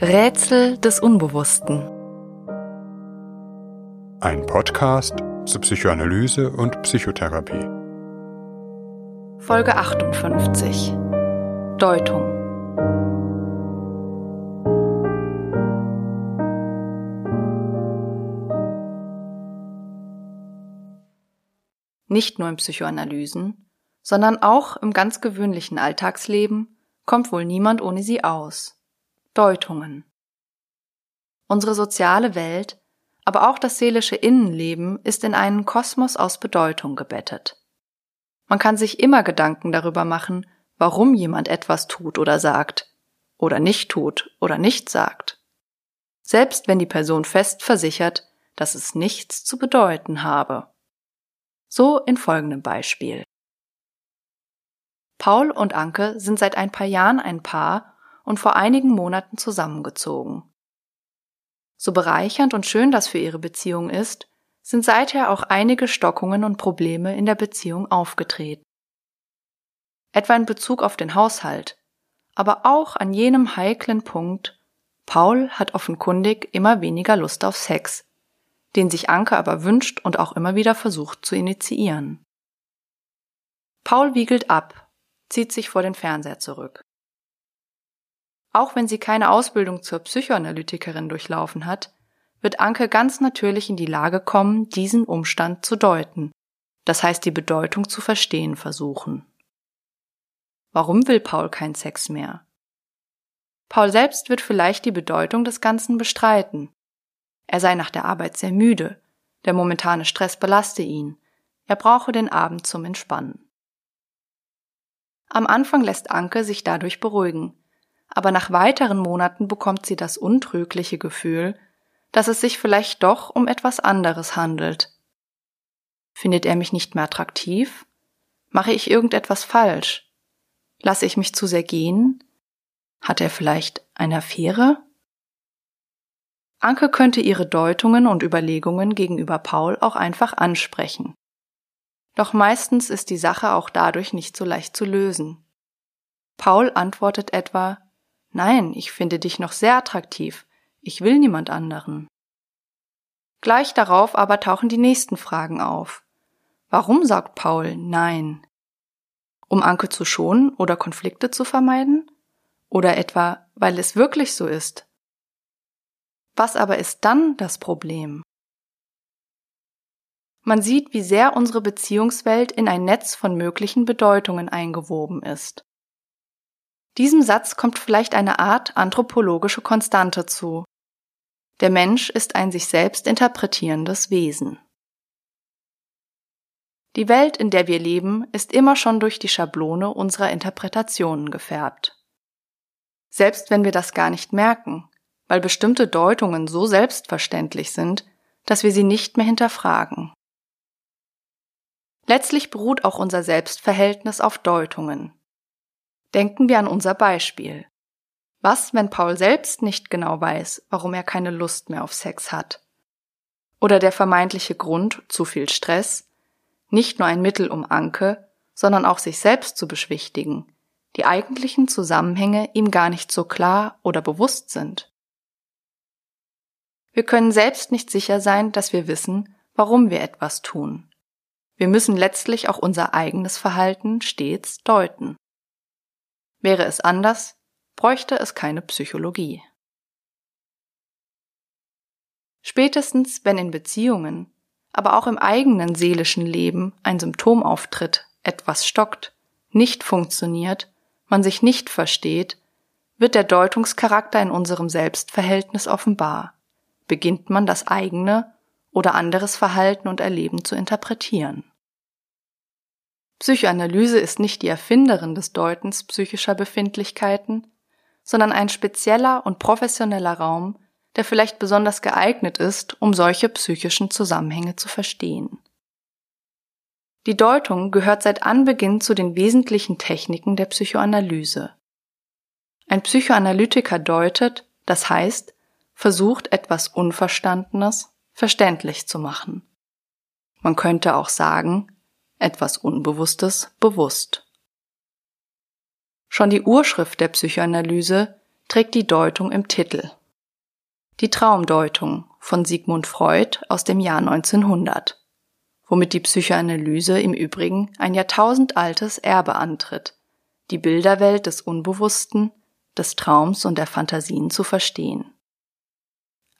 Rätsel des Unbewussten. Ein Podcast zur Psychoanalyse und Psychotherapie. Folge 58. Deutung. Nicht nur in Psychoanalysen, sondern auch im ganz gewöhnlichen Alltagsleben kommt wohl niemand ohne sie aus. Deutungen. Unsere soziale Welt, aber auch das seelische Innenleben ist in einen Kosmos aus Bedeutung gebettet. Man kann sich immer Gedanken darüber machen, warum jemand etwas tut oder sagt, oder nicht tut oder nicht sagt. Selbst wenn die Person fest versichert, dass es nichts zu bedeuten habe. So in folgendem Beispiel. Paul und Anke sind seit ein paar Jahren ein Paar und vor einigen Monaten zusammengezogen. So bereichernd und schön das für ihre Beziehung ist, sind seither auch einige Stockungen und Probleme in der Beziehung aufgetreten. Etwa in Bezug auf den Haushalt, aber auch an jenem heiklen Punkt, Paul hat offenkundig immer weniger Lust auf Sex, den sich Anke aber wünscht und auch immer wieder versucht zu initiieren. Paul wiegelt ab, zieht sich vor den Fernseher zurück. Auch wenn sie keine Ausbildung zur Psychoanalytikerin durchlaufen hat, wird Anke ganz natürlich in die Lage kommen, diesen Umstand zu deuten, das heißt die Bedeutung zu verstehen versuchen. Warum will Paul kein Sex mehr? Paul selbst wird vielleicht die Bedeutung des Ganzen bestreiten. Er sei nach der Arbeit sehr müde, der momentane Stress belaste ihn, er brauche den Abend zum Entspannen. Am Anfang lässt Anke sich dadurch beruhigen, aber nach weiteren Monaten bekommt sie das untrügliche Gefühl, dass es sich vielleicht doch um etwas anderes handelt. Findet er mich nicht mehr attraktiv? Mache ich irgendetwas falsch? Lasse ich mich zu sehr gehen? Hat er vielleicht eine Affäre? Anke könnte ihre Deutungen und Überlegungen gegenüber Paul auch einfach ansprechen. Doch meistens ist die Sache auch dadurch nicht so leicht zu lösen. Paul antwortet etwa Nein, ich finde dich noch sehr attraktiv. Ich will niemand anderen. Gleich darauf aber tauchen die nächsten Fragen auf. Warum sagt Paul Nein? Um Anke zu schonen oder Konflikte zu vermeiden? Oder etwa, weil es wirklich so ist? Was aber ist dann das Problem? Man sieht, wie sehr unsere Beziehungswelt in ein Netz von möglichen Bedeutungen eingewoben ist. Diesem Satz kommt vielleicht eine Art anthropologische Konstante zu. Der Mensch ist ein sich selbst interpretierendes Wesen. Die Welt, in der wir leben, ist immer schon durch die Schablone unserer Interpretationen gefärbt. Selbst wenn wir das gar nicht merken, weil bestimmte Deutungen so selbstverständlich sind, dass wir sie nicht mehr hinterfragen. Letztlich beruht auch unser Selbstverhältnis auf Deutungen, Denken wir an unser Beispiel. Was, wenn Paul selbst nicht genau weiß, warum er keine Lust mehr auf Sex hat? Oder der vermeintliche Grund, zu viel Stress, nicht nur ein Mittel, um Anke, sondern auch sich selbst zu beschwichtigen, die eigentlichen Zusammenhänge ihm gar nicht so klar oder bewusst sind. Wir können selbst nicht sicher sein, dass wir wissen, warum wir etwas tun. Wir müssen letztlich auch unser eigenes Verhalten stets deuten. Wäre es anders, bräuchte es keine Psychologie. Spätestens, wenn in Beziehungen, aber auch im eigenen seelischen Leben ein Symptom auftritt, etwas stockt, nicht funktioniert, man sich nicht versteht, wird der Deutungscharakter in unserem Selbstverhältnis offenbar, beginnt man das eigene oder anderes Verhalten und Erleben zu interpretieren. Psychoanalyse ist nicht die Erfinderin des Deutens psychischer Befindlichkeiten, sondern ein spezieller und professioneller Raum, der vielleicht besonders geeignet ist, um solche psychischen Zusammenhänge zu verstehen. Die Deutung gehört seit Anbeginn zu den wesentlichen Techniken der Psychoanalyse. Ein Psychoanalytiker deutet, das heißt, versucht etwas Unverstandenes verständlich zu machen. Man könnte auch sagen, etwas Unbewusstes bewusst. Schon die Urschrift der Psychoanalyse, trägt die Deutung im Titel. Die Traumdeutung von Sigmund Freud aus dem Jahr 1900, womit die Psychoanalyse im Übrigen ein jahrtausendaltes Erbe antritt, die Bilderwelt des Unbewussten, des Traums und der Fantasien zu verstehen.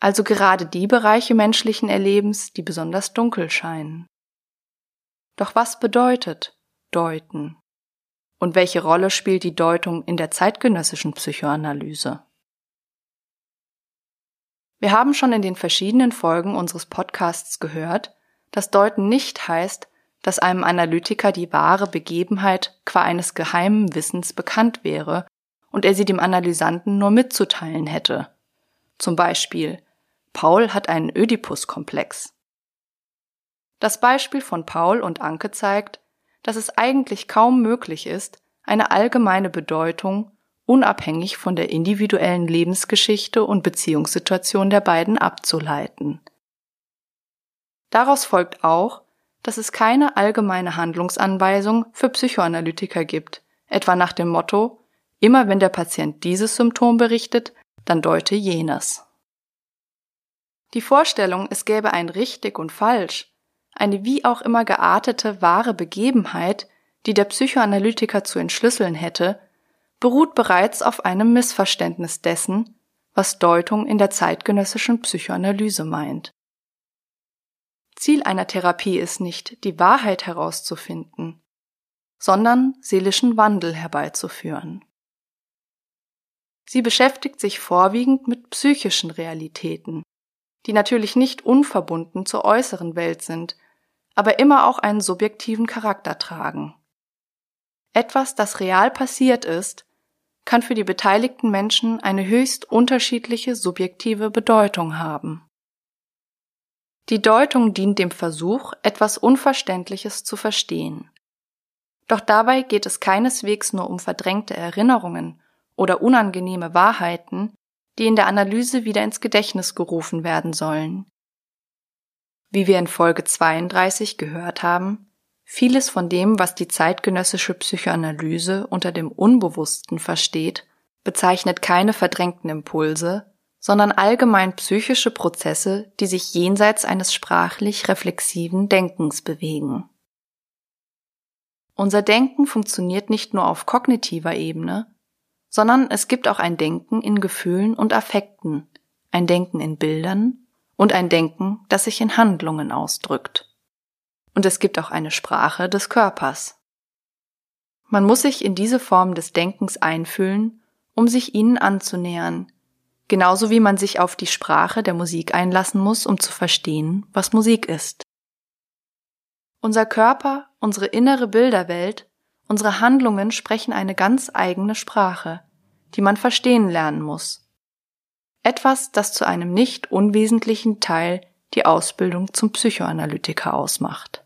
Also gerade die Bereiche menschlichen Erlebens, die besonders dunkel scheinen. Doch was bedeutet deuten? Und welche Rolle spielt die Deutung in der zeitgenössischen Psychoanalyse? Wir haben schon in den verschiedenen Folgen unseres Podcasts gehört, dass Deuten nicht heißt, dass einem Analytiker die wahre Begebenheit qua eines geheimen Wissens bekannt wäre und er sie dem Analysanten nur mitzuteilen hätte. Zum Beispiel, Paul hat einen Ödipus-Komplex. Das Beispiel von Paul und Anke zeigt, dass es eigentlich kaum möglich ist, eine allgemeine Bedeutung unabhängig von der individuellen Lebensgeschichte und Beziehungssituation der beiden abzuleiten. Daraus folgt auch, dass es keine allgemeine Handlungsanweisung für Psychoanalytiker gibt, etwa nach dem Motto, immer wenn der Patient dieses Symptom berichtet, dann deute jenes. Die Vorstellung, es gäbe ein richtig und falsch, eine wie auch immer geartete wahre Begebenheit, die der Psychoanalytiker zu entschlüsseln hätte, beruht bereits auf einem Missverständnis dessen, was Deutung in der zeitgenössischen Psychoanalyse meint. Ziel einer Therapie ist nicht, die Wahrheit herauszufinden, sondern seelischen Wandel herbeizuführen. Sie beschäftigt sich vorwiegend mit psychischen Realitäten, die natürlich nicht unverbunden zur äußeren Welt sind, aber immer auch einen subjektiven Charakter tragen. Etwas, das real passiert ist, kann für die beteiligten Menschen eine höchst unterschiedliche subjektive Bedeutung haben. Die Deutung dient dem Versuch, etwas Unverständliches zu verstehen. Doch dabei geht es keineswegs nur um verdrängte Erinnerungen oder unangenehme Wahrheiten, die in der Analyse wieder ins Gedächtnis gerufen werden sollen. Wie wir in Folge 32 gehört haben, vieles von dem, was die zeitgenössische Psychoanalyse unter dem Unbewussten versteht, bezeichnet keine verdrängten Impulse, sondern allgemein psychische Prozesse, die sich jenseits eines sprachlich reflexiven Denkens bewegen. Unser Denken funktioniert nicht nur auf kognitiver Ebene, sondern es gibt auch ein Denken in Gefühlen und Affekten, ein Denken in Bildern und ein Denken, das sich in Handlungen ausdrückt. Und es gibt auch eine Sprache des Körpers. Man muss sich in diese Form des Denkens einfühlen, um sich ihnen anzunähern, genauso wie man sich auf die Sprache der Musik einlassen muss, um zu verstehen, was Musik ist. Unser Körper, unsere innere Bilderwelt Unsere Handlungen sprechen eine ganz eigene Sprache, die man verstehen lernen muss. Etwas, das zu einem nicht unwesentlichen Teil die Ausbildung zum Psychoanalytiker ausmacht.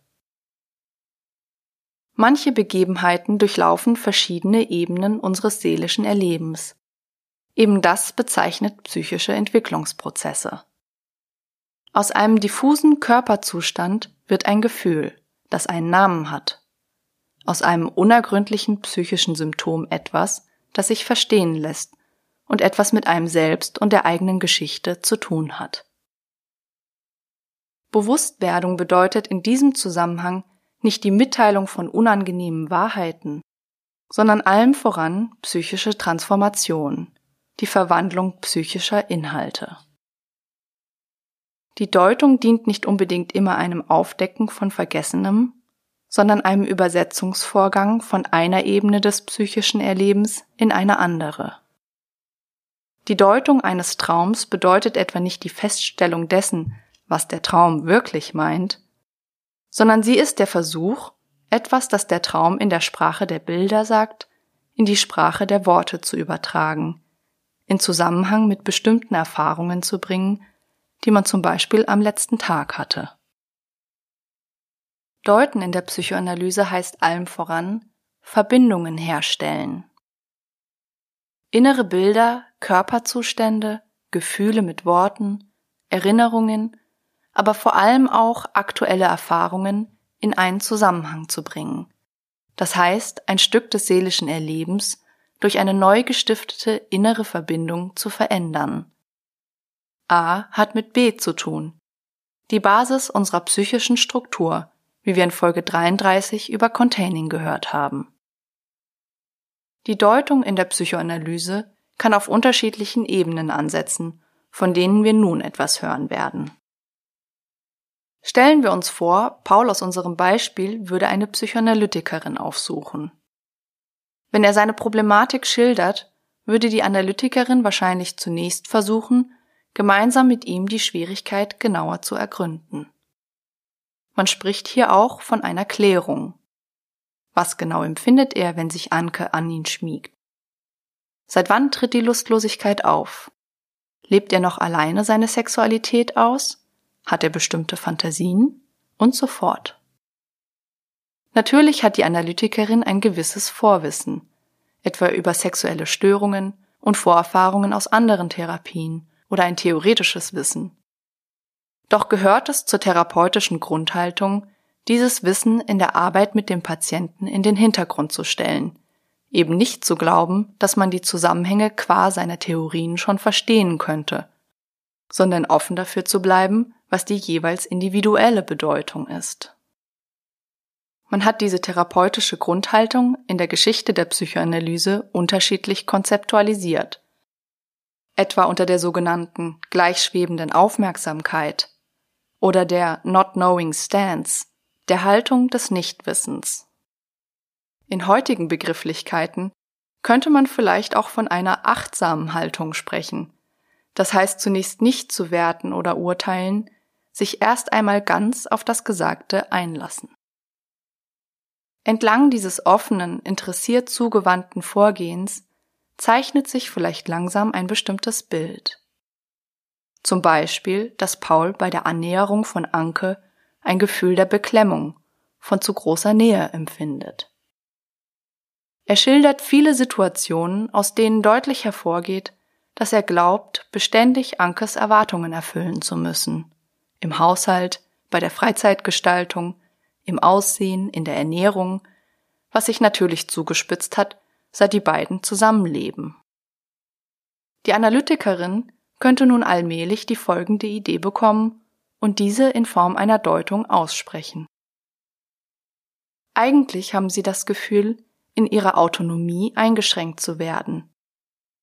Manche Begebenheiten durchlaufen verschiedene Ebenen unseres seelischen Erlebens. Eben das bezeichnet psychische Entwicklungsprozesse. Aus einem diffusen Körperzustand wird ein Gefühl, das einen Namen hat aus einem unergründlichen psychischen Symptom etwas, das sich verstehen lässt und etwas mit einem selbst und der eigenen Geschichte zu tun hat. Bewusstwerdung bedeutet in diesem Zusammenhang nicht die Mitteilung von unangenehmen Wahrheiten, sondern allem voran psychische Transformation, die Verwandlung psychischer Inhalte. Die Deutung dient nicht unbedingt immer einem Aufdecken von Vergessenem, sondern einem Übersetzungsvorgang von einer Ebene des psychischen Erlebens in eine andere. Die Deutung eines Traums bedeutet etwa nicht die Feststellung dessen, was der Traum wirklich meint, sondern sie ist der Versuch, etwas, das der Traum in der Sprache der Bilder sagt, in die Sprache der Worte zu übertragen, in Zusammenhang mit bestimmten Erfahrungen zu bringen, die man zum Beispiel am letzten Tag hatte. Deuten in der Psychoanalyse heißt allem voran Verbindungen herstellen. Innere Bilder, Körperzustände, Gefühle mit Worten, Erinnerungen, aber vor allem auch aktuelle Erfahrungen in einen Zusammenhang zu bringen. Das heißt, ein Stück des seelischen Erlebens, durch eine neu gestiftete innere Verbindung zu verändern. A hat mit B zu tun. Die Basis unserer psychischen Struktur, wie wir in Folge 33 über Containing gehört haben. Die Deutung in der Psychoanalyse kann auf unterschiedlichen Ebenen ansetzen, von denen wir nun etwas hören werden. Stellen wir uns vor, Paul aus unserem Beispiel würde eine Psychoanalytikerin aufsuchen. Wenn er seine Problematik schildert, würde die Analytikerin wahrscheinlich zunächst versuchen, gemeinsam mit ihm die Schwierigkeit genauer zu ergründen. Man spricht hier auch von einer Klärung. Was genau empfindet er, wenn sich Anke an ihn schmiegt? Seit wann tritt die Lustlosigkeit auf? Lebt er noch alleine seine Sexualität aus? Hat er bestimmte Fantasien? Und so fort. Natürlich hat die Analytikerin ein gewisses Vorwissen, etwa über sexuelle Störungen und Vorerfahrungen aus anderen Therapien oder ein theoretisches Wissen. Doch gehört es zur therapeutischen Grundhaltung, dieses Wissen in der Arbeit mit dem Patienten in den Hintergrund zu stellen, eben nicht zu glauben, dass man die Zusammenhänge qua seiner Theorien schon verstehen könnte, sondern offen dafür zu bleiben, was die jeweils individuelle Bedeutung ist. Man hat diese therapeutische Grundhaltung in der Geschichte der Psychoanalyse unterschiedlich konzeptualisiert. Etwa unter der sogenannten gleichschwebenden Aufmerksamkeit oder der Not Knowing Stance, der Haltung des Nichtwissens. In heutigen Begrifflichkeiten könnte man vielleicht auch von einer achtsamen Haltung sprechen. Das heißt zunächst nicht zu werten oder urteilen, sich erst einmal ganz auf das Gesagte einlassen. Entlang dieses offenen, interessiert zugewandten Vorgehens zeichnet sich vielleicht langsam ein bestimmtes Bild. Zum Beispiel, dass Paul bei der Annäherung von Anke ein Gefühl der Beklemmung, von zu großer Nähe empfindet. Er schildert viele Situationen, aus denen deutlich hervorgeht, dass er glaubt, beständig Ankes Erwartungen erfüllen zu müssen. Im Haushalt, bei der Freizeitgestaltung, im Aussehen, in der Ernährung, was sich natürlich zugespitzt hat, seit die beiden zusammenleben. Die Analytikerin könnte nun allmählich die folgende Idee bekommen und diese in Form einer Deutung aussprechen. Eigentlich haben sie das Gefühl, in ihrer Autonomie eingeschränkt zu werden.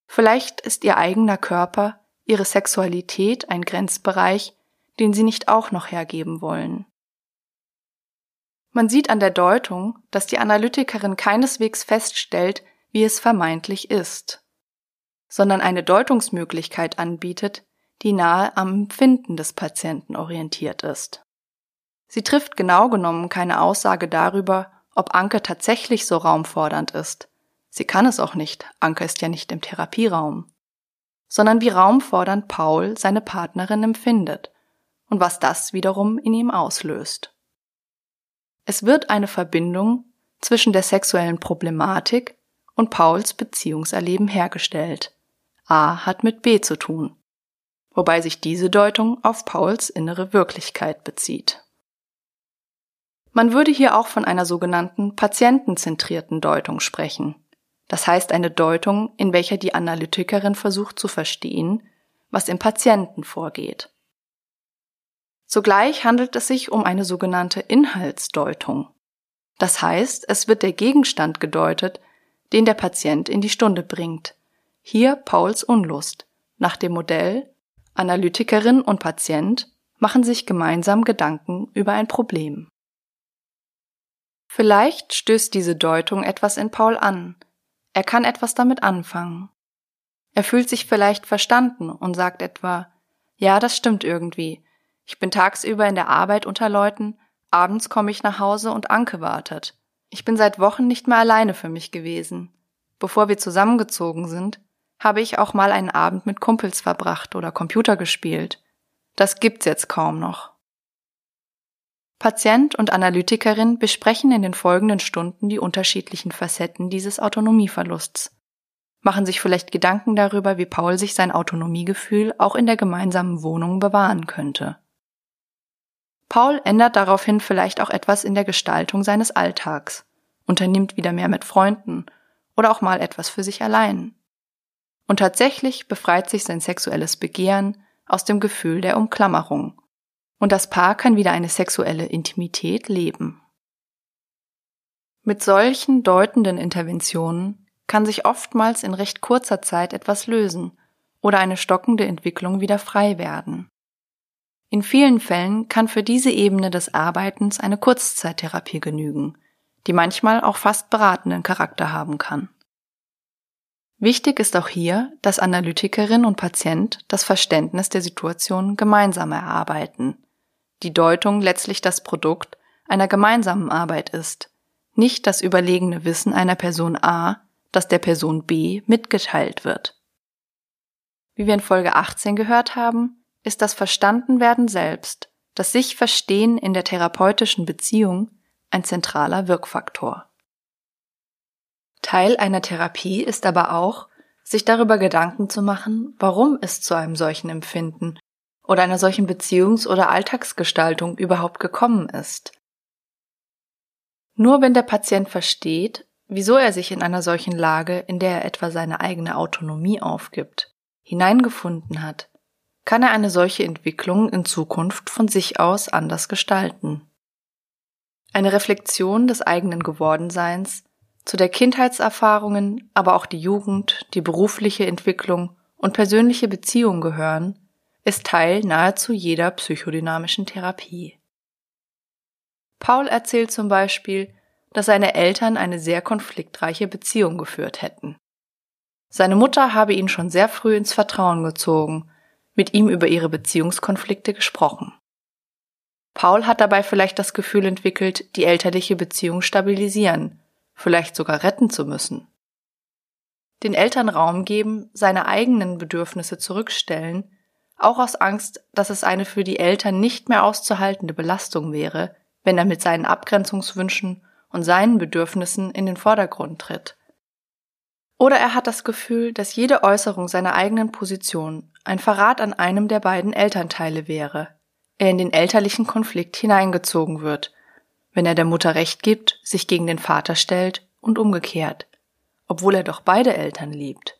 Vielleicht ist ihr eigener Körper, ihre Sexualität ein Grenzbereich, den sie nicht auch noch hergeben wollen. Man sieht an der Deutung, dass die Analytikerin keineswegs feststellt, wie es vermeintlich ist, sondern eine Deutungsmöglichkeit anbietet, die nahe am Empfinden des Patienten orientiert ist. Sie trifft genau genommen keine Aussage darüber, ob Anke tatsächlich so raumfordernd ist. Sie kann es auch nicht, Anke ist ja nicht im Therapieraum. Sondern wie raumfordernd Paul seine Partnerin empfindet und was das wiederum in ihm auslöst. Es wird eine Verbindung zwischen der sexuellen Problematik und Pauls Beziehungserleben hergestellt. A hat mit B zu tun, wobei sich diese Deutung auf Pauls innere Wirklichkeit bezieht. Man würde hier auch von einer sogenannten patientenzentrierten Deutung sprechen. Das heißt eine Deutung, in welcher die Analytikerin versucht zu verstehen, was im Patienten vorgeht. Zugleich handelt es sich um eine sogenannte Inhaltsdeutung. Das heißt, es wird der Gegenstand gedeutet, den der Patient in die Stunde bringt. Hier Pauls Unlust. Nach dem Modell Analytikerin und Patient machen sich gemeinsam Gedanken über ein Problem. Vielleicht stößt diese Deutung etwas in Paul an. Er kann etwas damit anfangen. Er fühlt sich vielleicht verstanden und sagt etwa, ja, das stimmt irgendwie. Ich bin tagsüber in der Arbeit unter Leuten, abends komme ich nach Hause und Anke wartet. Ich bin seit Wochen nicht mehr alleine für mich gewesen. Bevor wir zusammengezogen sind, habe ich auch mal einen Abend mit Kumpels verbracht oder Computer gespielt. Das gibt's jetzt kaum noch. Patient und Analytikerin besprechen in den folgenden Stunden die unterschiedlichen Facetten dieses Autonomieverlusts, machen sich vielleicht Gedanken darüber, wie Paul sich sein Autonomiegefühl auch in der gemeinsamen Wohnung bewahren könnte. Paul ändert daraufhin vielleicht auch etwas in der Gestaltung seines Alltags, unternimmt wieder mehr mit Freunden oder auch mal etwas für sich allein. Und tatsächlich befreit sich sein sexuelles Begehren aus dem Gefühl der Umklammerung. Und das Paar kann wieder eine sexuelle Intimität leben. Mit solchen deutenden Interventionen kann sich oftmals in recht kurzer Zeit etwas lösen oder eine stockende Entwicklung wieder frei werden. In vielen Fällen kann für diese Ebene des Arbeitens eine Kurzzeittherapie genügen, die manchmal auch fast beratenden Charakter haben kann. Wichtig ist auch hier, dass Analytikerin und Patient das Verständnis der Situation gemeinsam erarbeiten, die Deutung letztlich das Produkt einer gemeinsamen Arbeit ist, nicht das überlegene Wissen einer Person A, das der Person B mitgeteilt wird. Wie wir in Folge 18 gehört haben, ist das Verstandenwerden selbst, das sich Verstehen in der therapeutischen Beziehung ein zentraler Wirkfaktor. Teil einer Therapie ist aber auch, sich darüber Gedanken zu machen, warum es zu einem solchen Empfinden oder einer solchen Beziehungs- oder Alltagsgestaltung überhaupt gekommen ist. Nur wenn der Patient versteht, wieso er sich in einer solchen Lage, in der er etwa seine eigene Autonomie aufgibt, hineingefunden hat, kann er eine solche Entwicklung in Zukunft von sich aus anders gestalten. Eine Reflexion des eigenen Gewordenseins, zu der Kindheitserfahrungen, aber auch die Jugend, die berufliche Entwicklung und persönliche Beziehungen gehören, ist Teil nahezu jeder psychodynamischen Therapie. Paul erzählt zum Beispiel, dass seine Eltern eine sehr konfliktreiche Beziehung geführt hätten. Seine Mutter habe ihn schon sehr früh ins Vertrauen gezogen, mit ihm über ihre Beziehungskonflikte gesprochen. Paul hat dabei vielleicht das Gefühl entwickelt, die elterliche Beziehung stabilisieren, vielleicht sogar retten zu müssen. Den Eltern Raum geben, seine eigenen Bedürfnisse zurückstellen, auch aus Angst, dass es eine für die Eltern nicht mehr auszuhaltende Belastung wäre, wenn er mit seinen Abgrenzungswünschen und seinen Bedürfnissen in den Vordergrund tritt. Oder er hat das Gefühl, dass jede Äußerung seiner eigenen Position ein Verrat an einem der beiden Elternteile wäre, er in den elterlichen Konflikt hineingezogen wird, wenn er der Mutter Recht gibt, sich gegen den Vater stellt und umgekehrt, obwohl er doch beide Eltern liebt.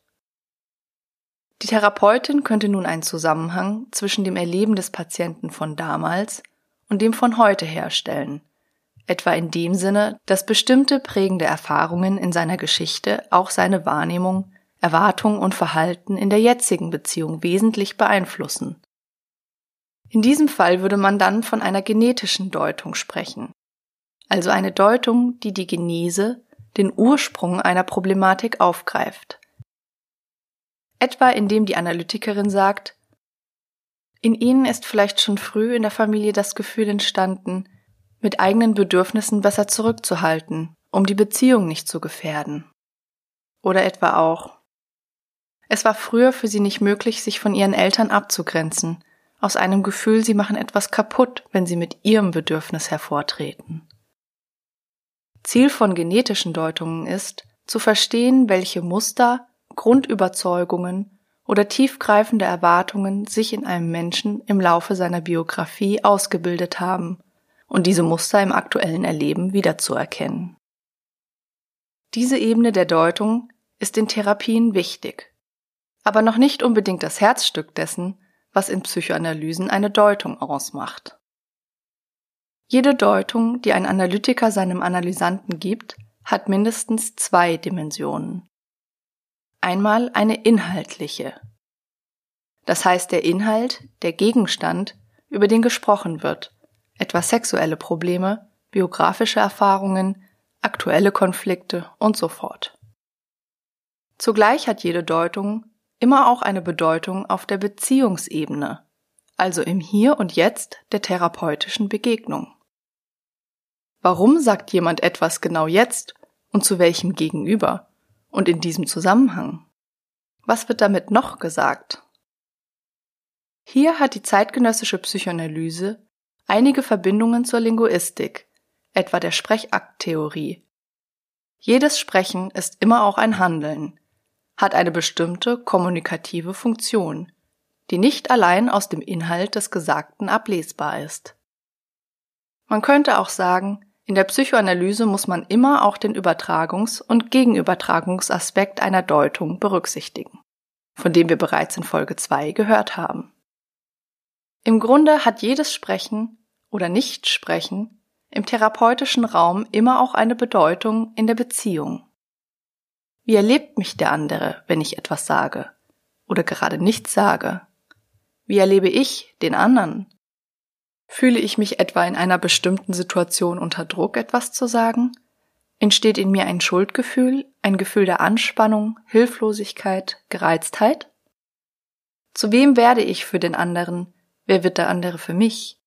Die Therapeutin könnte nun einen Zusammenhang zwischen dem Erleben des Patienten von damals und dem von heute herstellen, etwa in dem Sinne, dass bestimmte prägende Erfahrungen in seiner Geschichte auch seine Wahrnehmung, Erwartung und Verhalten in der jetzigen Beziehung wesentlich beeinflussen. In diesem Fall würde man dann von einer genetischen Deutung sprechen, also eine Deutung, die die Genese, den Ursprung einer Problematik aufgreift. Etwa indem die Analytikerin sagt, in ihnen ist vielleicht schon früh in der Familie das Gefühl entstanden, mit eigenen Bedürfnissen besser zurückzuhalten, um die Beziehung nicht zu gefährden. Oder etwa auch. Es war früher für sie nicht möglich, sich von ihren Eltern abzugrenzen, aus einem Gefühl, sie machen etwas kaputt, wenn sie mit ihrem Bedürfnis hervortreten. Ziel von genetischen Deutungen ist, zu verstehen, welche Muster, Grundüberzeugungen oder tiefgreifende Erwartungen sich in einem Menschen im Laufe seiner Biografie ausgebildet haben und diese Muster im aktuellen Erleben wiederzuerkennen. Diese Ebene der Deutung ist in Therapien wichtig, aber noch nicht unbedingt das Herzstück dessen, was in Psychoanalysen eine Deutung ausmacht. Jede Deutung, die ein Analytiker seinem Analysanten gibt, hat mindestens zwei Dimensionen. Einmal eine inhaltliche. Das heißt der Inhalt, der Gegenstand, über den gesprochen wird, etwa sexuelle Probleme, biografische Erfahrungen, aktuelle Konflikte und so fort. Zugleich hat jede Deutung immer auch eine Bedeutung auf der Beziehungsebene, also im Hier und Jetzt der therapeutischen Begegnung. Warum sagt jemand etwas genau jetzt und zu welchem Gegenüber und in diesem Zusammenhang? Was wird damit noch gesagt? Hier hat die zeitgenössische Psychoanalyse einige Verbindungen zur Linguistik, etwa der Sprechakttheorie. Jedes Sprechen ist immer auch ein Handeln, hat eine bestimmte kommunikative Funktion, die nicht allein aus dem Inhalt des Gesagten ablesbar ist. Man könnte auch sagen, In der Psychoanalyse muss man immer auch den Übertragungs- und Gegenübertragungsaspekt einer Deutung berücksichtigen, von dem wir bereits in Folge 2 gehört haben. Im Grunde hat jedes Sprechen oder Nichtsprechen im therapeutischen Raum immer auch eine Bedeutung in der Beziehung. Wie erlebt mich der andere, wenn ich etwas sage oder gerade nichts sage? Wie erlebe ich den anderen? Fühle ich mich etwa in einer bestimmten Situation unter Druck, etwas zu sagen? Entsteht in mir ein Schuldgefühl, ein Gefühl der Anspannung, Hilflosigkeit, Gereiztheit? Zu wem werde ich für den anderen? Wer wird der andere für mich?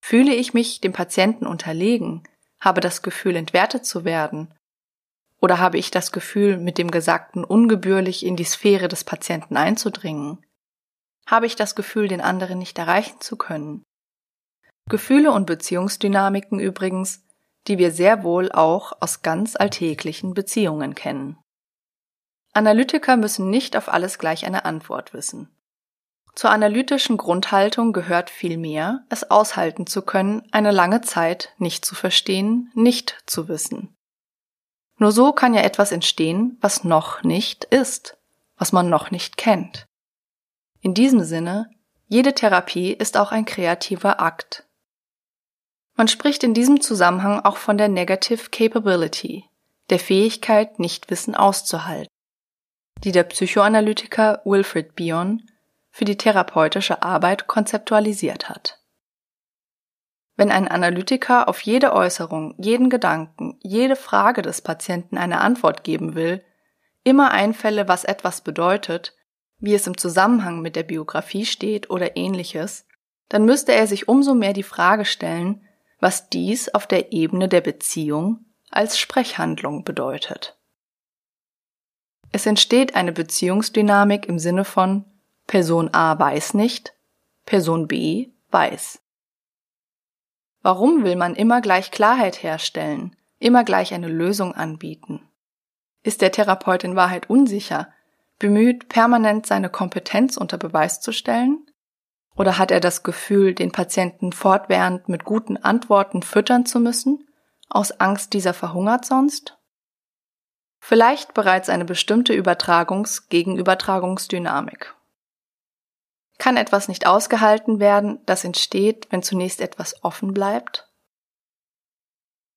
Fühle ich mich dem Patienten unterlegen, habe das Gefühl, entwertet zu werden? Oder habe ich das Gefühl, mit dem Gesagten ungebührlich in die Sphäre des Patienten einzudringen? Habe ich das Gefühl, den anderen nicht erreichen zu können? Gefühle und Beziehungsdynamiken übrigens, die wir sehr wohl auch aus ganz alltäglichen Beziehungen kennen. Analytiker müssen nicht auf alles gleich eine Antwort wissen. Zur analytischen Grundhaltung gehört vielmehr, es aushalten zu können, eine lange Zeit nicht zu verstehen, nicht zu wissen. Nur so kann ja etwas entstehen, was noch nicht ist, was man noch nicht kennt. In diesem Sinne, jede Therapie ist auch ein kreativer Akt, man spricht in diesem Zusammenhang auch von der Negative Capability, der Fähigkeit, Nichtwissen auszuhalten, die der Psychoanalytiker Wilfred Bion für die therapeutische Arbeit konzeptualisiert hat. Wenn ein Analytiker auf jede Äußerung, jeden Gedanken, jede Frage des Patienten eine Antwort geben will, immer Einfälle, was etwas bedeutet, wie es im Zusammenhang mit der Biografie steht oder ähnliches, dann müsste er sich umso mehr die Frage stellen, was dies auf der Ebene der Beziehung als Sprechhandlung bedeutet. Es entsteht eine Beziehungsdynamik im Sinne von Person A weiß nicht, Person B weiß. Warum will man immer gleich Klarheit herstellen, immer gleich eine Lösung anbieten? Ist der Therapeut in Wahrheit unsicher, bemüht, permanent seine Kompetenz unter Beweis zu stellen? Oder hat er das Gefühl, den Patienten fortwährend mit guten Antworten füttern zu müssen, aus Angst, dieser verhungert sonst? Vielleicht bereits eine bestimmte Übertragungs-Gegenübertragungsdynamik. Kann etwas nicht ausgehalten werden, das entsteht, wenn zunächst etwas offen bleibt?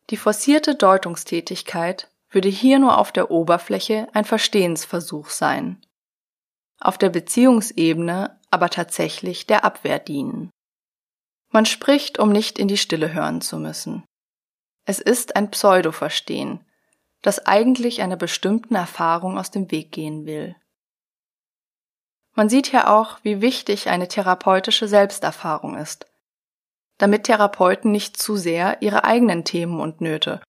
Die forcierte Deutungstätigkeit würde hier nur auf der Oberfläche ein Verstehensversuch sein. Auf der Beziehungsebene aber tatsächlich der Abwehr dienen. Man spricht, um nicht in die Stille hören zu müssen. Es ist ein Pseudo-Verstehen, das eigentlich einer bestimmten Erfahrung aus dem Weg gehen will. Man sieht hier auch, wie wichtig eine therapeutische Selbsterfahrung ist, damit Therapeuten nicht zu sehr ihre eigenen Themen und Nöte,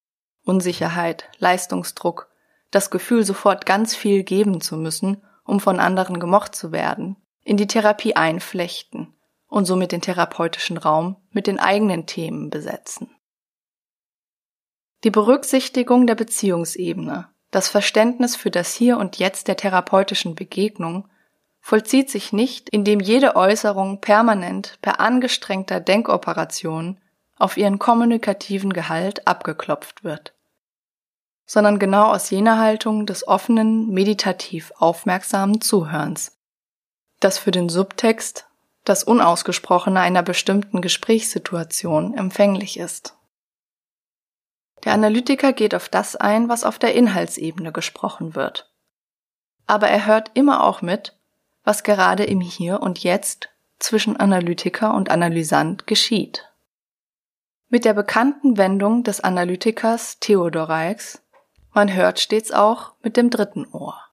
Unsicherheit, Leistungsdruck, das Gefühl, sofort ganz viel geben zu müssen, um von anderen gemocht zu werden, in die Therapie einflechten und somit den therapeutischen Raum mit den eigenen Themen besetzen. Die Berücksichtigung der Beziehungsebene, das Verständnis für das Hier und Jetzt der therapeutischen Begegnung vollzieht sich nicht, indem jede Äußerung permanent per angestrengter Denkoperation auf ihren kommunikativen Gehalt abgeklopft wird, sondern genau aus jener Haltung des offenen, meditativ aufmerksamen Zuhörens, das für den Subtext, das Unausgesprochene einer bestimmten Gesprächssituation empfänglich ist. Der Analytiker geht auf das ein, was auf der Inhaltsebene gesprochen wird. Aber er hört immer auch mit, was gerade im Hier und Jetzt zwischen Analytiker und Analysant geschieht. Mit der bekannten Wendung des Analytikers Theodor Reichs, man hört stets auch mit dem dritten Ohr.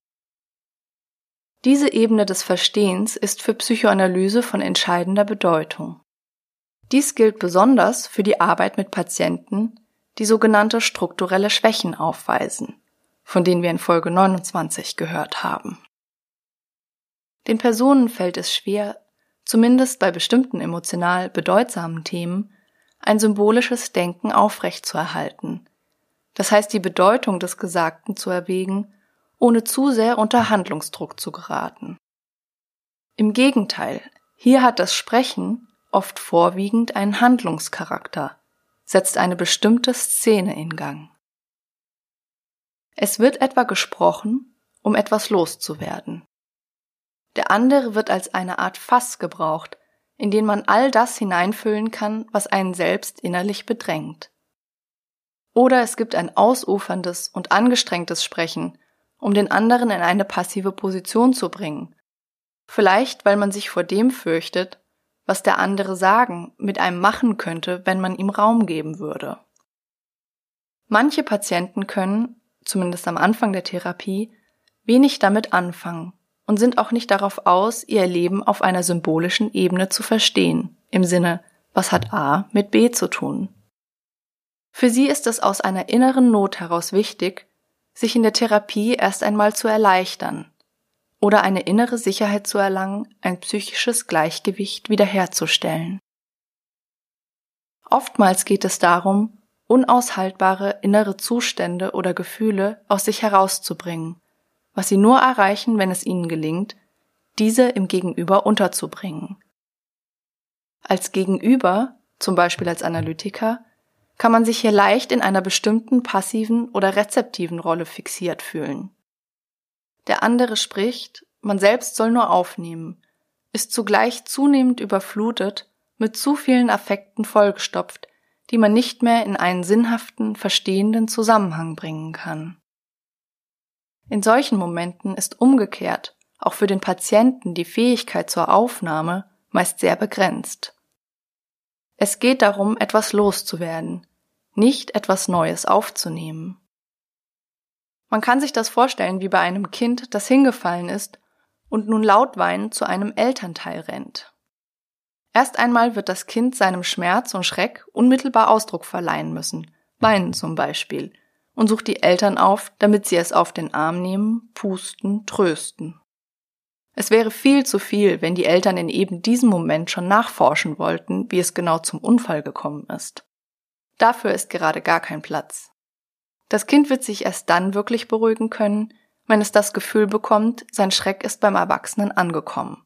Diese Ebene des Verstehens ist für Psychoanalyse von entscheidender Bedeutung. Dies gilt besonders für die Arbeit mit Patienten, die sogenannte strukturelle Schwächen aufweisen, von denen wir in Folge 29 gehört haben. Den Personen fällt es schwer, zumindest bei bestimmten emotional bedeutsamen Themen, ein symbolisches Denken aufrechtzuerhalten, das heißt die Bedeutung des Gesagten zu erwägen ohne zu sehr unter Handlungsdruck zu geraten. Im Gegenteil, hier hat das Sprechen oft vorwiegend einen Handlungscharakter, setzt eine bestimmte Szene in Gang. Es wird etwa gesprochen, um etwas loszuwerden. Der andere wird als eine Art Fass gebraucht, in den man all das hineinfüllen kann, was einen selbst innerlich bedrängt. Oder es gibt ein ausuferndes und angestrengtes Sprechen, um den anderen in eine passive Position zu bringen. Vielleicht, weil man sich vor dem fürchtet, was der andere sagen, mit einem machen könnte, wenn man ihm Raum geben würde. Manche Patienten können, zumindest am Anfang der Therapie, wenig damit anfangen und sind auch nicht darauf aus, ihr Leben auf einer symbolischen Ebene zu verstehen, im Sinne, was hat A mit B zu tun? Für sie ist es aus einer inneren Not heraus wichtig, sich in der Therapie erst einmal zu erleichtern oder eine innere Sicherheit zu erlangen, ein psychisches Gleichgewicht wiederherzustellen. Oftmals geht es darum, unaushaltbare innere Zustände oder Gefühle aus sich herauszubringen, was sie nur erreichen, wenn es ihnen gelingt, diese im Gegenüber unterzubringen. Als Gegenüber, zum Beispiel als Analytiker, kann man sich hier leicht in einer bestimmten passiven oder rezeptiven Rolle fixiert fühlen. Der andere spricht, man selbst soll nur aufnehmen, ist zugleich zunehmend überflutet, mit zu vielen Affekten vollgestopft, die man nicht mehr in einen sinnhaften, verstehenden Zusammenhang bringen kann. In solchen Momenten ist umgekehrt auch für den Patienten die Fähigkeit zur Aufnahme meist sehr begrenzt. Es geht darum, etwas loszuwerden, nicht etwas Neues aufzunehmen. Man kann sich das vorstellen wie bei einem Kind, das hingefallen ist und nun laut weinend zu einem Elternteil rennt. Erst einmal wird das Kind seinem Schmerz und Schreck unmittelbar Ausdruck verleihen müssen, weinen zum Beispiel, und sucht die Eltern auf, damit sie es auf den Arm nehmen, pusten, trösten. Es wäre viel zu viel, wenn die Eltern in eben diesem Moment schon nachforschen wollten, wie es genau zum Unfall gekommen ist. Dafür ist gerade gar kein Platz. Das Kind wird sich erst dann wirklich beruhigen können, wenn es das Gefühl bekommt, sein Schreck ist beim Erwachsenen angekommen.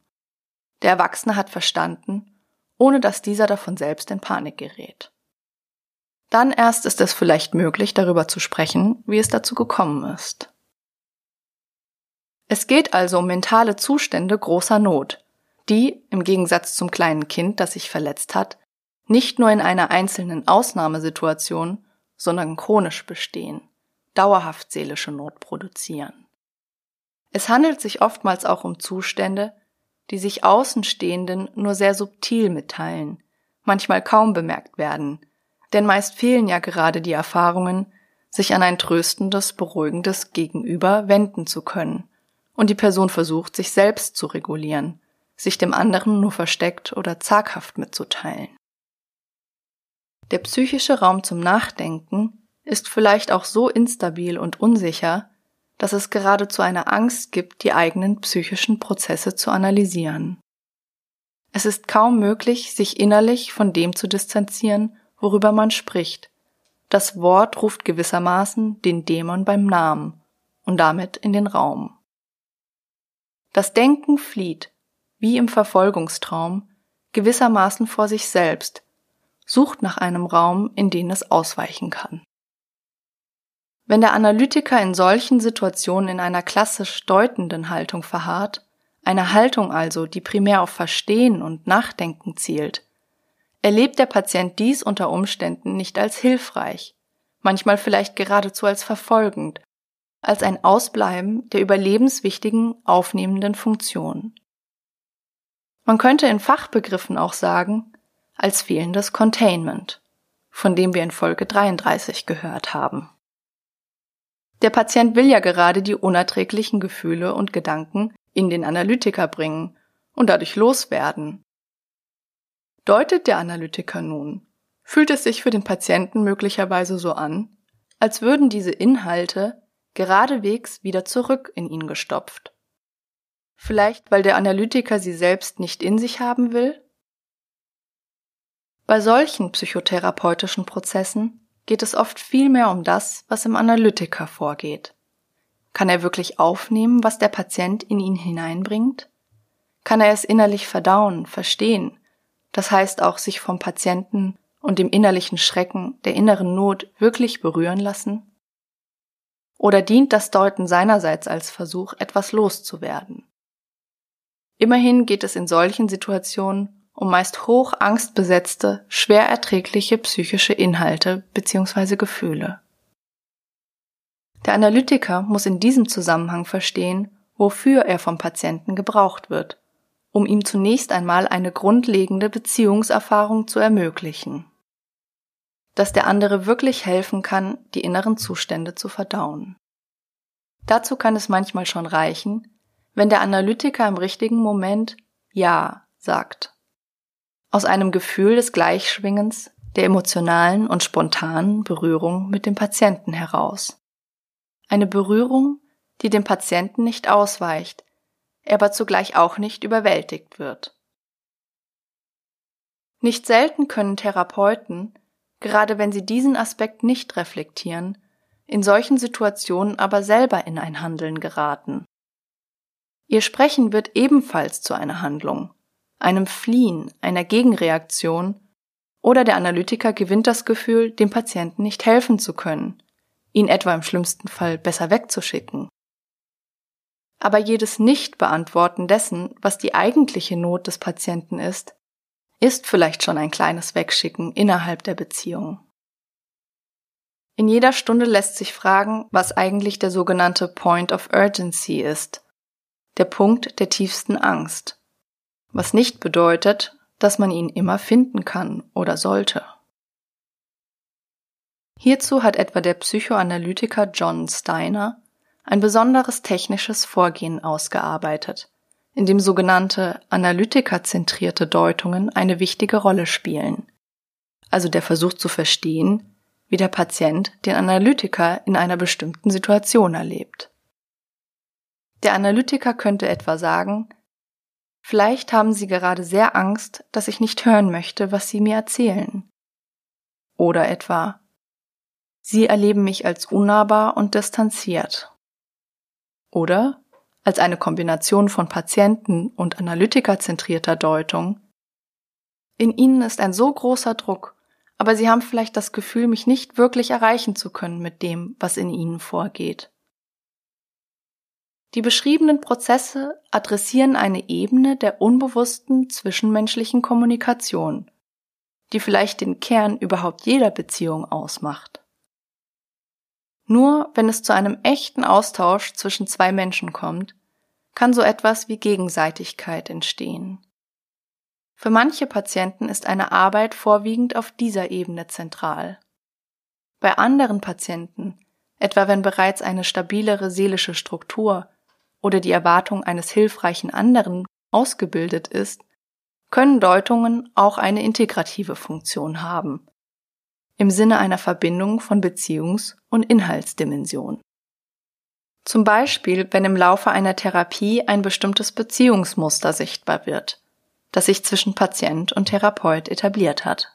Der Erwachsene hat verstanden, ohne dass dieser davon selbst in Panik gerät. Dann erst ist es vielleicht möglich, darüber zu sprechen, wie es dazu gekommen ist. Es geht also um mentale Zustände großer Not, die, im Gegensatz zum kleinen Kind, das sich verletzt hat, nicht nur in einer einzelnen Ausnahmesituation, sondern chronisch bestehen, dauerhaft seelische Not produzieren. Es handelt sich oftmals auch um Zustände, die sich Außenstehenden nur sehr subtil mitteilen, manchmal kaum bemerkt werden, denn meist fehlen ja gerade die Erfahrungen, sich an ein tröstendes, beruhigendes Gegenüber wenden zu können. Und die Person versucht, sich selbst zu regulieren, sich dem anderen nur versteckt oder zaghaft mitzuteilen. Der psychische Raum zum Nachdenken ist vielleicht auch so instabil und unsicher, dass es geradezu eine Angst gibt, die eigenen psychischen Prozesse zu analysieren. Es ist kaum möglich, sich innerlich von dem zu distanzieren, worüber man spricht. Das Wort ruft gewissermaßen den Dämon beim Namen und damit in den Raum. Das Denken flieht, wie im Verfolgungstraum, gewissermaßen vor sich selbst, sucht nach einem Raum, in den es ausweichen kann. Wenn der Analytiker in solchen Situationen in einer klassisch deutenden Haltung verharrt, eine Haltung also, die primär auf Verstehen und Nachdenken zielt, erlebt der Patient dies unter Umständen nicht als hilfreich, manchmal vielleicht geradezu als verfolgend, als ein Ausbleiben der überlebenswichtigen aufnehmenden Funktion. Man könnte in Fachbegriffen auch sagen, als fehlendes Containment, von dem wir in Folge 33 gehört haben. Der Patient will ja gerade die unerträglichen Gefühle und Gedanken in den Analytiker bringen und dadurch loswerden, Deutet der Analytiker nun, fühlt es sich für den Patienten möglicherweise so an, als würden diese Inhalte geradewegs wieder zurück in ihn gestopft. Vielleicht weil der Analytiker sie selbst nicht in sich haben will? Bei solchen psychotherapeutischen Prozessen geht es oft viel mehr um das, was im Analytiker vorgeht. Kann er wirklich aufnehmen, was der Patient in ihn hineinbringt? Kann er es innerlich verdauen, verstehen das heißt auch sich vom Patienten und dem innerlichen Schrecken der inneren Not wirklich berühren lassen? Oder dient das Deuten seinerseits als Versuch, etwas loszuwerden? Immerhin geht es in solchen Situationen um meist hoch angstbesetzte, schwer erträgliche psychische Inhalte bzw. Gefühle. Der Analytiker muss in diesem Zusammenhang verstehen, wofür er vom Patienten gebraucht wird, um ihm zunächst einmal eine grundlegende Beziehungserfahrung zu ermöglichen. Dass der andere wirklich helfen kann, die inneren Zustände zu verdauen. Dazu kann es manchmal schon reichen, wenn der Analytiker im richtigen Moment Ja sagt. Aus einem Gefühl des Gleichschwingens, der emotionalen und spontanen Berührung mit dem Patienten heraus. Eine Berührung, die dem Patienten nicht ausweicht, er aber zugleich auch nicht überwältigt wird. Nicht selten können Therapeuten, gerade wenn sie diesen Aspekt nicht reflektieren, in solchen Situationen aber selber in ein Handeln geraten. Ihr Sprechen wird ebenfalls zu einer Handlung, einem Fliehen, einer Gegenreaktion, oder der Analytiker gewinnt das Gefühl, dem Patienten nicht helfen zu können, ihn etwa im schlimmsten Fall besser wegzuschicken. Aber jedes Nicht-Beantworten dessen, was die eigentliche Not des Patienten ist, ist vielleicht schon ein kleines Wegschicken innerhalb der Beziehung. In jeder Stunde lässt sich fragen, was eigentlich der sogenannte Point of Urgency ist, der Punkt der tiefsten Angst, was nicht bedeutet, dass man ihn immer finden kann oder sollte. Hierzu hat etwa der Psychoanalytiker John Steiner ein besonderes technisches Vorgehen ausgearbeitet, in dem sogenannte analytikerzentrierte Deutungen eine wichtige Rolle spielen. Also der Versuch zu verstehen, wie der Patient den Analytiker in einer bestimmten Situation erlebt. Der Analytiker könnte etwa sagen, Vielleicht haben Sie gerade sehr Angst, dass ich nicht hören möchte, was Sie mir erzählen. Oder etwa, Sie erleben mich als unnahbar und distanziert. Oder als eine Kombination von Patienten- und Analytikerzentrierter Deutung. In Ihnen ist ein so großer Druck, aber Sie haben vielleicht das Gefühl, mich nicht wirklich erreichen zu können mit dem, was in Ihnen vorgeht. Die beschriebenen Prozesse adressieren eine Ebene der unbewussten zwischenmenschlichen Kommunikation, die vielleicht den Kern überhaupt jeder Beziehung ausmacht. Nur wenn es zu einem echten Austausch zwischen zwei Menschen kommt, kann so etwas wie Gegenseitigkeit entstehen. Für manche Patienten ist eine Arbeit vorwiegend auf dieser Ebene zentral. Bei anderen Patienten, etwa wenn bereits eine stabilere seelische Struktur oder die Erwartung eines hilfreichen anderen ausgebildet ist, können Deutungen auch eine integrative Funktion haben, im Sinne einer Verbindung von Beziehungs- und Inhaltsdimension. Zum Beispiel, wenn im Laufe einer Therapie ein bestimmtes Beziehungsmuster sichtbar wird, das sich zwischen Patient und Therapeut etabliert hat.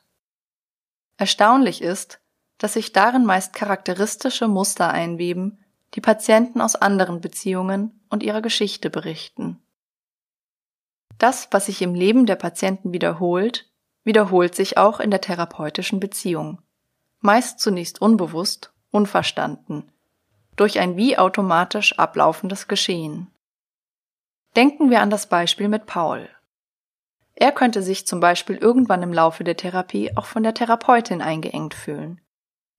Erstaunlich ist, dass sich darin meist charakteristische Muster einweben, die Patienten aus anderen Beziehungen und ihrer Geschichte berichten. Das, was sich im Leben der Patienten wiederholt, wiederholt sich auch in der therapeutischen Beziehung meist zunächst unbewusst, unverstanden, durch ein wie automatisch ablaufendes Geschehen. Denken wir an das Beispiel mit Paul. Er könnte sich zum Beispiel irgendwann im Laufe der Therapie auch von der Therapeutin eingeengt fühlen,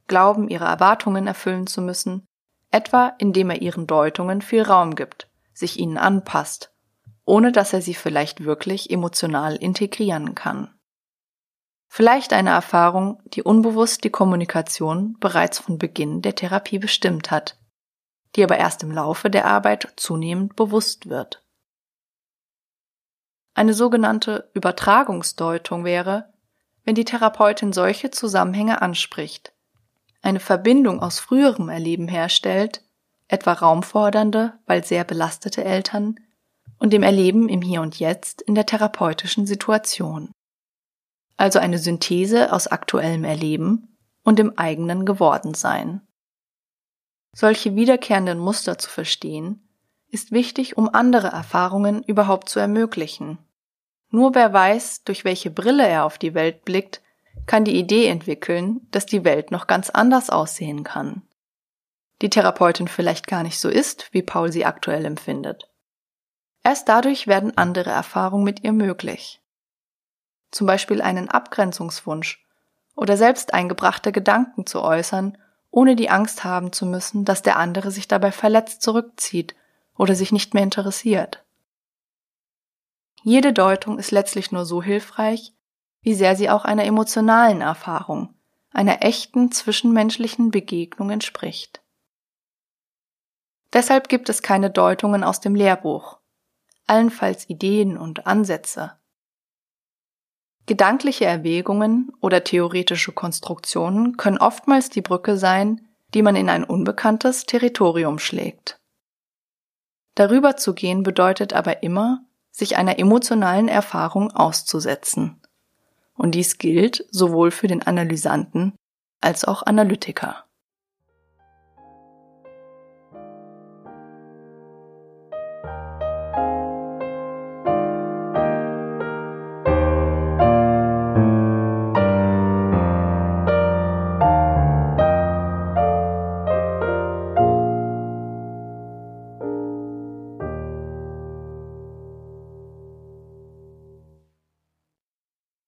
glauben, ihre Erwartungen erfüllen zu müssen, etwa indem er ihren Deutungen viel Raum gibt, sich ihnen anpasst, ohne dass er sie vielleicht wirklich emotional integrieren kann. Vielleicht eine Erfahrung, die unbewusst die Kommunikation bereits von Beginn der Therapie bestimmt hat, die aber erst im Laufe der Arbeit zunehmend bewusst wird. Eine sogenannte Übertragungsdeutung wäre, wenn die Therapeutin solche Zusammenhänge anspricht, eine Verbindung aus früherem Erleben herstellt, etwa raumfordernde, weil sehr belastete Eltern, und dem Erleben im Hier und Jetzt in der therapeutischen Situation also eine Synthese aus aktuellem Erleben und dem eigenen Gewordensein. Solche wiederkehrenden Muster zu verstehen, ist wichtig, um andere Erfahrungen überhaupt zu ermöglichen. Nur wer weiß, durch welche Brille er auf die Welt blickt, kann die Idee entwickeln, dass die Welt noch ganz anders aussehen kann. Die Therapeutin vielleicht gar nicht so ist, wie Paul sie aktuell empfindet. Erst dadurch werden andere Erfahrungen mit ihr möglich. Zum Beispiel einen Abgrenzungswunsch oder selbst eingebrachte Gedanken zu äußern, ohne die Angst haben zu müssen, dass der andere sich dabei verletzt zurückzieht oder sich nicht mehr interessiert. Jede Deutung ist letztlich nur so hilfreich, wie sehr sie auch einer emotionalen Erfahrung, einer echten zwischenmenschlichen Begegnung entspricht. Deshalb gibt es keine Deutungen aus dem Lehrbuch, allenfalls Ideen und Ansätze. Gedankliche Erwägungen oder theoretische Konstruktionen können oftmals die Brücke sein, die man in ein unbekanntes Territorium schlägt. Darüber zu gehen bedeutet aber immer, sich einer emotionalen Erfahrung auszusetzen. Und dies gilt sowohl für den Analysanten als auch Analytiker.